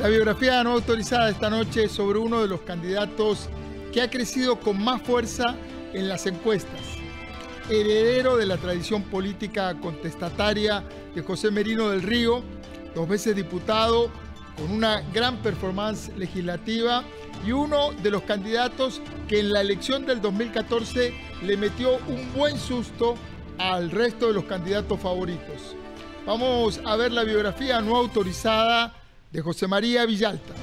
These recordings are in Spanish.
La biografía no autorizada esta noche es sobre uno de los candidatos que ha crecido con más fuerza en las encuestas. Heredero de la tradición política contestataria de José Merino del Río, dos veces diputado, con una gran performance legislativa y uno de los candidatos que en la elección del 2014 le metió un buen susto al resto de los candidatos favoritos. Vamos a ver la biografía no autorizada de José María Villalta.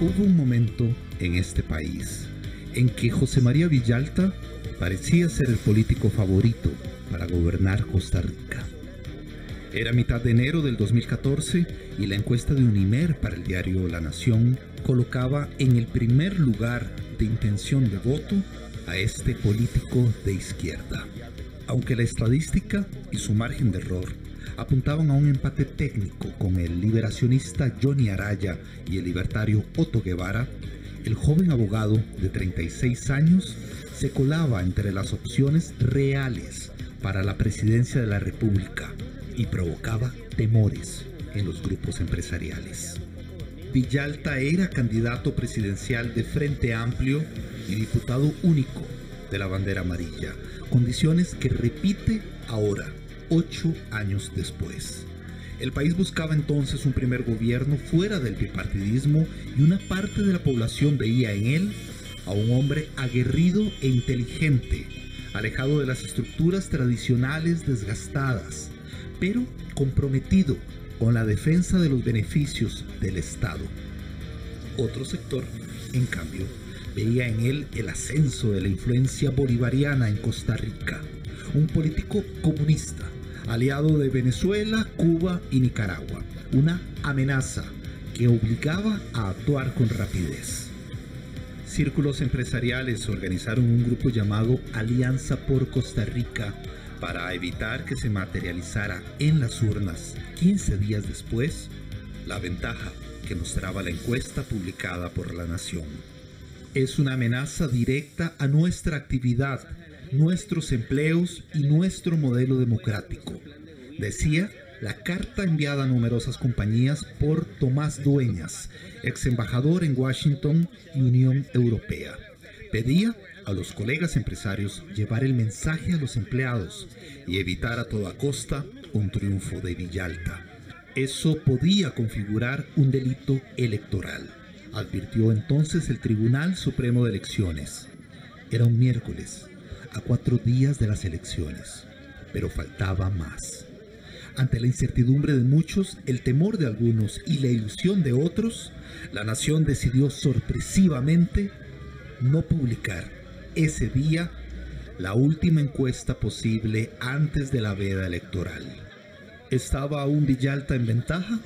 Hubo un momento en este país en que José María Villalta parecía ser el político favorito para gobernar Costa Rica. Era mitad de enero del 2014 y la encuesta de Unimer para el diario La Nación colocaba en el primer lugar de intención de voto a este político de izquierda. Aunque la estadística y su margen de error apuntaban a un empate técnico con el liberacionista Johnny Araya y el libertario Otto Guevara, el joven abogado de 36 años se colaba entre las opciones reales para la presidencia de la República y provocaba temores en los grupos empresariales. Villalta era candidato presidencial de Frente Amplio y diputado único de la bandera amarilla, condiciones que repite ahora ocho años después. El país buscaba entonces un primer gobierno fuera del bipartidismo y una parte de la población veía en él a un hombre aguerrido e inteligente, alejado de las estructuras tradicionales desgastadas, pero comprometido con la defensa de los beneficios del Estado. Otro sector, en cambio, veía en él el ascenso de la influencia bolivariana en Costa Rica, un político comunista, aliado de Venezuela, Cuba y Nicaragua, una amenaza que obligaba a actuar con rapidez. Círculos empresariales organizaron un grupo llamado Alianza por Costa Rica para evitar que se materializara en las urnas 15 días después la ventaja que mostraba la encuesta publicada por la Nación. Es una amenaza directa a nuestra actividad nuestros empleos y nuestro modelo democrático, decía la carta enviada a numerosas compañías por Tomás Dueñas, ex embajador en Washington y Unión Europea. Pedía a los colegas empresarios llevar el mensaje a los empleados y evitar a toda costa un triunfo de Villalta. Eso podía configurar un delito electoral, advirtió entonces el Tribunal Supremo de Elecciones. Era un miércoles a cuatro días de las elecciones, pero faltaba más. Ante la incertidumbre de muchos, el temor de algunos y la ilusión de otros, la nación decidió sorpresivamente no publicar ese día la última encuesta posible antes de la veda electoral. ¿Estaba aún Villalta en ventaja?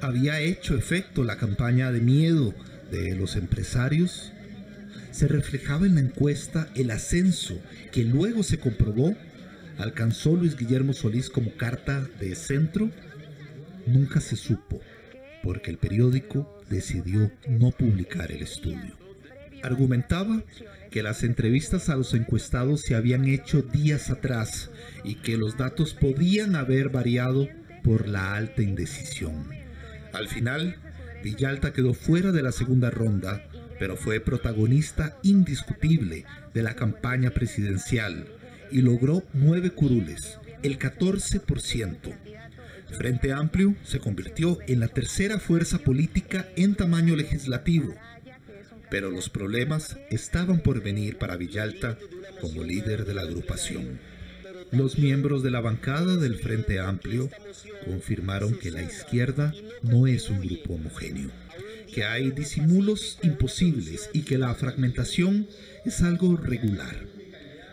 ¿Había hecho efecto la campaña de miedo de los empresarios? Se reflejaba en la encuesta el ascenso que luego se comprobó alcanzó Luis Guillermo Solís como carta de centro, nunca se supo, porque el periódico decidió no publicar el estudio. Argumentaba que las entrevistas a los encuestados se habían hecho días atrás y que los datos podían haber variado por la alta indecisión. Al final, Villalta quedó fuera de la segunda ronda pero fue protagonista indiscutible de la campaña presidencial y logró nueve curules, el 14%. Frente Amplio se convirtió en la tercera fuerza política en tamaño legislativo, pero los problemas estaban por venir para Villalta como líder de la agrupación. Los miembros de la bancada del Frente Amplio confirmaron que la izquierda no es un grupo homogéneo que hay disimulos imposibles y que la fragmentación es algo regular.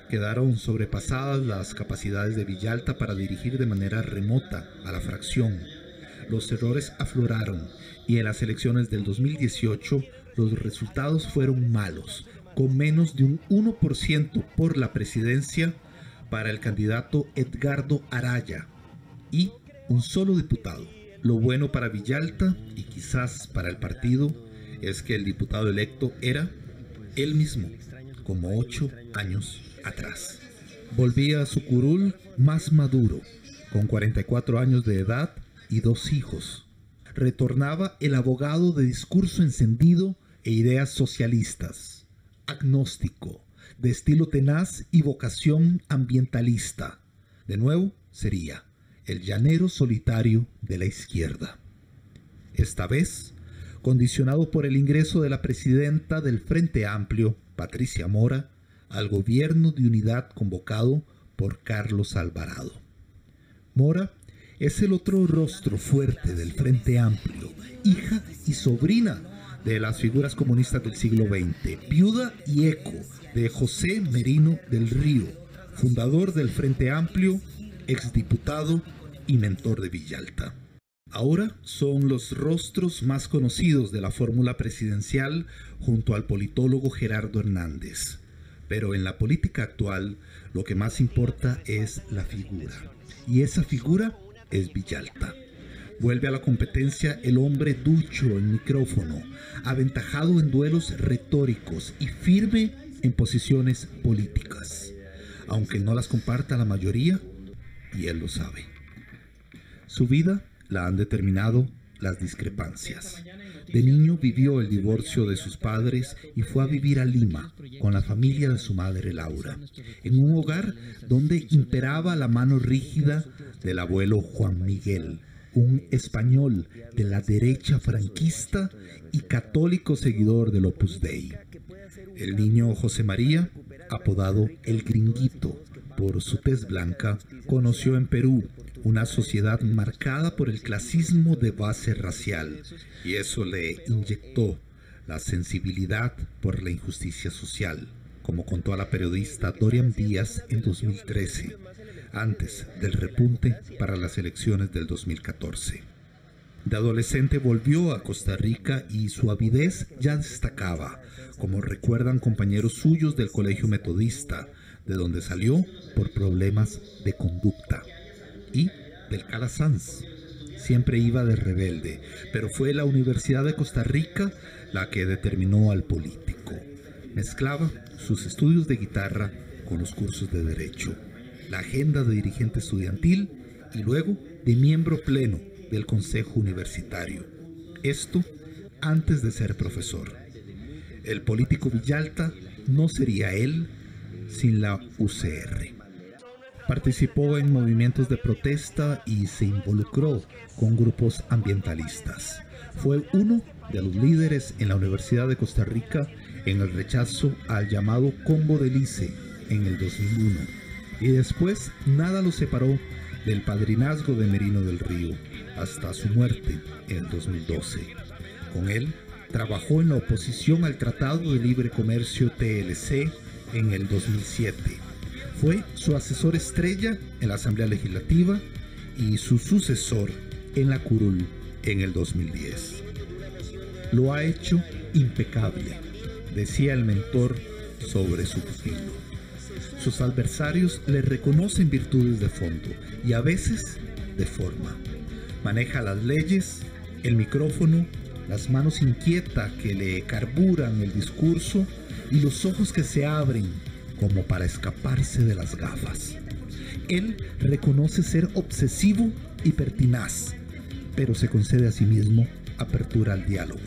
Quedaron sobrepasadas las capacidades de Villalta para dirigir de manera remota a la fracción. Los errores afloraron y en las elecciones del 2018 los resultados fueron malos, con menos de un 1% por la presidencia para el candidato Edgardo Araya y un solo diputado. Lo bueno para Villalta y quizás para el partido es que el diputado electo era él mismo, como ocho años atrás. Volvía a su curul más maduro, con 44 años de edad y dos hijos. Retornaba el abogado de discurso encendido e ideas socialistas, agnóstico, de estilo tenaz y vocación ambientalista. De nuevo, sería el llanero solitario de la izquierda. Esta vez, condicionado por el ingreso de la presidenta del Frente Amplio, Patricia Mora, al gobierno de unidad convocado por Carlos Alvarado. Mora es el otro rostro fuerte del Frente Amplio, hija y sobrina de las figuras comunistas del siglo XX, viuda y eco de José Merino del Río, fundador del Frente Amplio, exdiputado y mentor de Villalta. Ahora son los rostros más conocidos de la fórmula presidencial junto al politólogo Gerardo Hernández. Pero en la política actual lo que más importa es la figura. Y esa figura es Villalta. Vuelve a la competencia el hombre ducho en micrófono, aventajado en duelos retóricos y firme en posiciones políticas, aunque no las comparta la mayoría, y él lo sabe. Su vida la han determinado las discrepancias. De niño vivió el divorcio de sus padres y fue a vivir a Lima con la familia de su madre Laura, en un hogar donde imperaba la mano rígida del abuelo Juan Miguel, un español de la derecha franquista y católico seguidor del Opus Dei. El niño José María, apodado El Gringuito por su tez blanca, conoció en Perú una sociedad marcada por el clasismo de base racial y eso le inyectó la sensibilidad por la injusticia social, como contó a la periodista Dorian Díaz en 2013, antes del repunte para las elecciones del 2014. De adolescente volvió a Costa Rica y su avidez ya destacaba, como recuerdan compañeros suyos del Colegio Metodista, de donde salió por problemas de conducta. Y del Calasanz. Siempre iba de rebelde, pero fue la Universidad de Costa Rica la que determinó al político. Mezclaba sus estudios de guitarra con los cursos de derecho, la agenda de dirigente estudiantil y luego de miembro pleno del Consejo Universitario. Esto antes de ser profesor. El político Villalta no sería él sin la UCR. Participó en movimientos de protesta y se involucró con grupos ambientalistas. Fue uno de los líderes en la Universidad de Costa Rica en el rechazo al llamado Combo de Lice en el 2001. Y después nada lo separó del padrinazgo de Merino del Río hasta su muerte en el 2012. Con él trabajó en la oposición al Tratado de Libre Comercio TLC en el 2007. Fue su asesor estrella en la Asamblea Legislativa y su sucesor en la curul en el 2010. Lo ha hecho impecable, decía el mentor sobre su pupilo. Sus adversarios le reconocen virtudes de fondo y a veces de forma. Maneja las leyes, el micrófono, las manos inquietas que le carburan el discurso y los ojos que se abren como para escaparse de las gafas. Él reconoce ser obsesivo y pertinaz, pero se concede a sí mismo apertura al diálogo.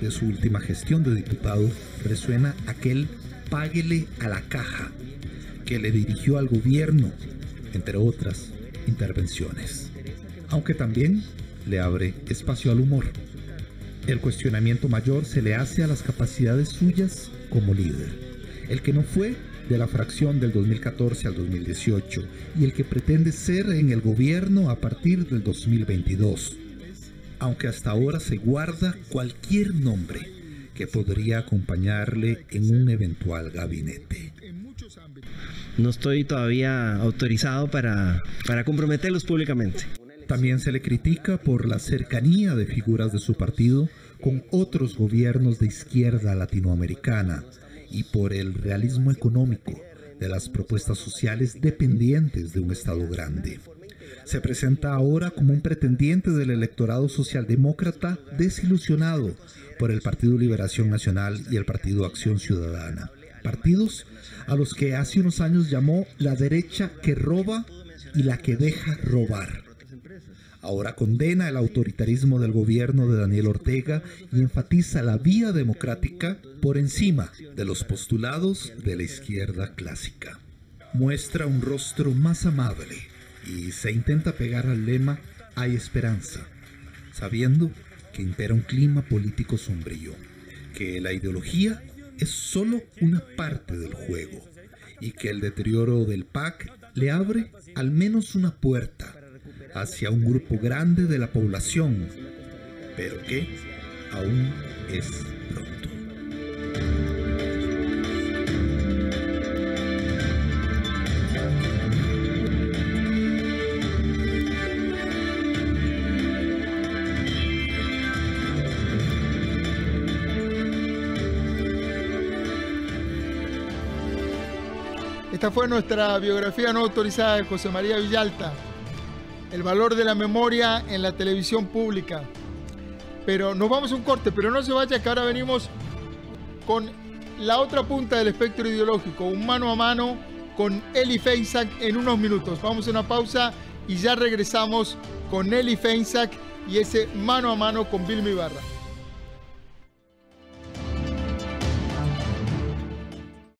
De su última gestión de diputado resuena aquel páguele a la caja que le dirigió al gobierno, entre otras intervenciones, aunque también le abre espacio al humor. El cuestionamiento mayor se le hace a las capacidades suyas como líder, el que no fue de la fracción del 2014 al 2018 y el que pretende ser en el gobierno a partir del 2022, aunque hasta ahora se guarda cualquier nombre que podría acompañarle en un eventual gabinete. No estoy todavía autorizado para, para comprometerlos públicamente. También se le critica por la cercanía de figuras de su partido con otros gobiernos de izquierda latinoamericana y por el realismo económico de las propuestas sociales dependientes de un Estado grande. Se presenta ahora como un pretendiente del electorado socialdemócrata desilusionado por el Partido Liberación Nacional y el Partido Acción Ciudadana, partidos a los que hace unos años llamó la derecha que roba y la que deja robar. Ahora condena el autoritarismo del gobierno de Daniel Ortega y enfatiza la vía democrática por encima de los postulados de la izquierda clásica. Muestra un rostro más amable y se intenta pegar al lema Hay esperanza, sabiendo que impera un clima político sombrío, que la ideología es solo una parte del juego y que el deterioro del PAC le abre al menos una puerta hacia un grupo grande de la población, pero que aún es pronto. Esta fue nuestra biografía no autorizada de José María Villalta el valor de la memoria en la televisión pública. Pero nos vamos a un corte, pero no se vaya que ahora venimos con la otra punta del espectro ideológico, un mano a mano con Eli Feinsack en unos minutos. Vamos a una pausa y ya regresamos con Eli Feinsack y ese mano a mano con Bill Barra.